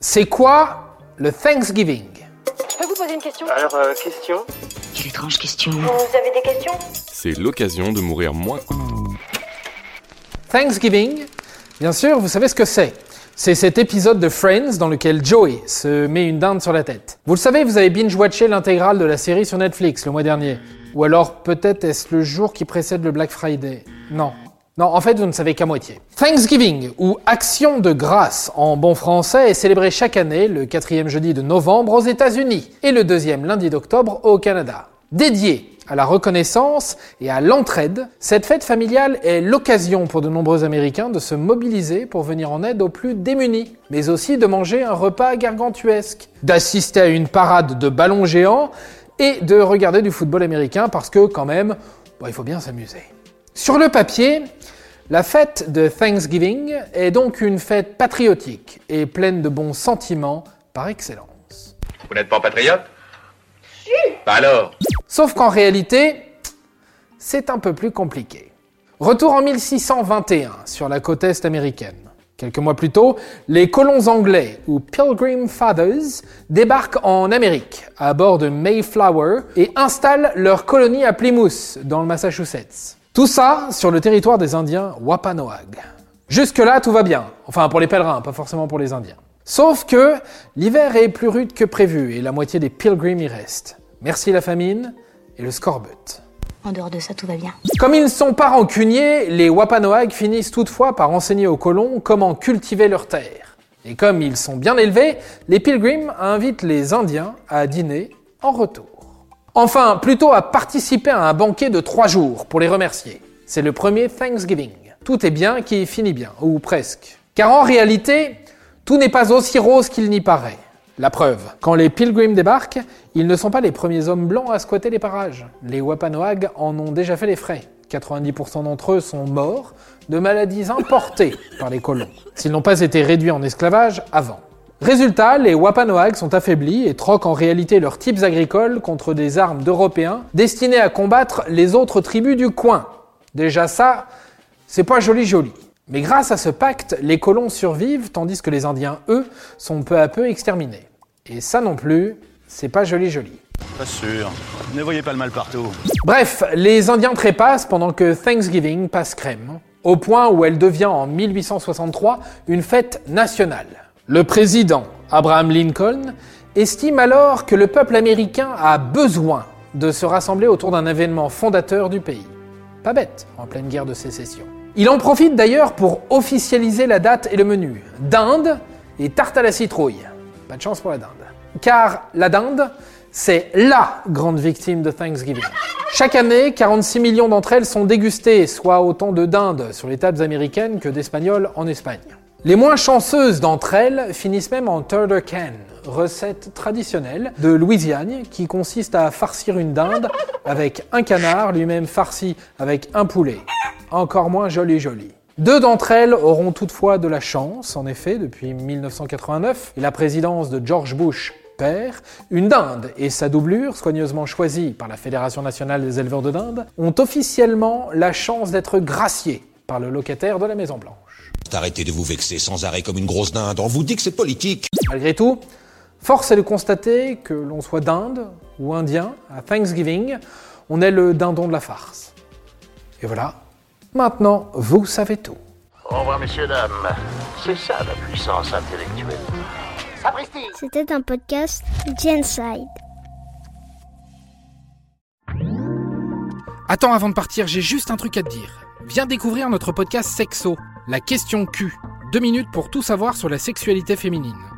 C'est quoi le Thanksgiving? Je peux vous poser une question? Alors, euh, question? Quelle étrange question. Vous avez des questions? C'est l'occasion de mourir moins. Thanksgiving, bien sûr, vous savez ce que c'est. C'est cet épisode de Friends dans lequel Joey se met une dinde sur la tête. Vous le savez, vous avez binge-watché l'intégrale de la série sur Netflix le mois dernier. Ou alors peut-être est-ce le jour qui précède le Black Friday? Non. Non, en fait, vous ne savez qu'à moitié. Thanksgiving, ou Action de grâce en bon français, est célébré chaque année le quatrième jeudi de novembre aux États-Unis et le deuxième lundi d'octobre au Canada. Dédié à la reconnaissance et à l'entraide, cette fête familiale est l'occasion pour de nombreux Américains de se mobiliser pour venir en aide aux plus démunis, mais aussi de manger un repas gargantuesque, d'assister à une parade de ballons géants et de regarder du football américain parce que quand même, il faut bien s'amuser. Sur le papier, la fête de Thanksgiving est donc une fête patriotique et pleine de bons sentiments par excellence. Vous n'êtes pas patriote? Si Bah alors? Sauf qu'en réalité, c'est un peu plus compliqué. Retour en 1621 sur la côte est américaine. Quelques mois plus tôt, les colons anglais, ou Pilgrim Fathers, débarquent en Amérique à bord de Mayflower et installent leur colonie à Plymouth, dans le Massachusetts. Tout ça sur le territoire des Indiens Wampanoag. Jusque-là, tout va bien. Enfin, pour les pèlerins, pas forcément pour les Indiens. Sauf que l'hiver est plus rude que prévu et la moitié des pilgrims y restent. Merci la famine et le scorbut. En dehors de ça, tout va bien. Comme ils ne sont pas rancuniers, les Wampanoag finissent toutefois par enseigner aux colons comment cultiver leurs terres. Et comme ils sont bien élevés, les pilgrims invitent les Indiens à dîner en retour. Enfin, plutôt à participer à un banquet de trois jours pour les remercier. C'est le premier Thanksgiving. Tout est bien qui finit bien, ou presque. Car en réalité, tout n'est pas aussi rose qu'il n'y paraît. La preuve, quand les Pilgrims débarquent, ils ne sont pas les premiers hommes blancs à squatter les parages. Les Wampanoag en ont déjà fait les frais. 90% d'entre eux sont morts de maladies importées par les colons, s'ils n'ont pas été réduits en esclavage avant. Résultat, les Wampanoag sont affaiblis et troquent en réalité leurs types agricoles contre des armes d'Européens destinés à combattre les autres tribus du coin. Déjà ça, c'est pas joli joli. Mais grâce à ce pacte, les colons survivent tandis que les Indiens, eux, sont peu à peu exterminés. Et ça non plus, c'est pas joli joli. Pas sûr. Ne voyez pas le mal partout. Bref, les Indiens trépassent pendant que Thanksgiving passe crème, au point où elle devient en 1863 une fête nationale. Le président Abraham Lincoln estime alors que le peuple américain a besoin de se rassembler autour d'un événement fondateur du pays. Pas bête, en pleine guerre de sécession. Il en profite d'ailleurs pour officialiser la date et le menu. Dinde et tarte à la citrouille. Pas de chance pour la dinde. Car la dinde, c'est LA grande victime de Thanksgiving. Chaque année, 46 millions d'entre elles sont dégustées, soit autant de dindes sur les tables américaines que d'espagnols en Espagne. Les moins chanceuses d'entre elles finissent même en turtle can, recette traditionnelle de Louisiane qui consiste à farcir une dinde avec un canard lui-même farci avec un poulet. Encore moins joli joli. Deux d'entre elles auront toutefois de la chance, en effet, depuis 1989 et la présidence de George Bush père, une dinde et sa doublure, soigneusement choisie par la Fédération nationale des éleveurs de dinde, ont officiellement la chance d'être graciées par le locataire de la Maison Blanche. Arrêtez de vous vexer sans arrêt comme une grosse dinde. On vous dit que c'est politique. Malgré tout, force est de constater que l'on soit d'Inde ou indien, à Thanksgiving, on est le dindon de la farce. Et voilà, maintenant vous savez tout. Au revoir, messieurs, dames. C'est ça la puissance intellectuelle. C'était un podcast Genside. Attends, avant de partir, j'ai juste un truc à te dire. Viens découvrir notre podcast Sexo, la question Q. Deux minutes pour tout savoir sur la sexualité féminine.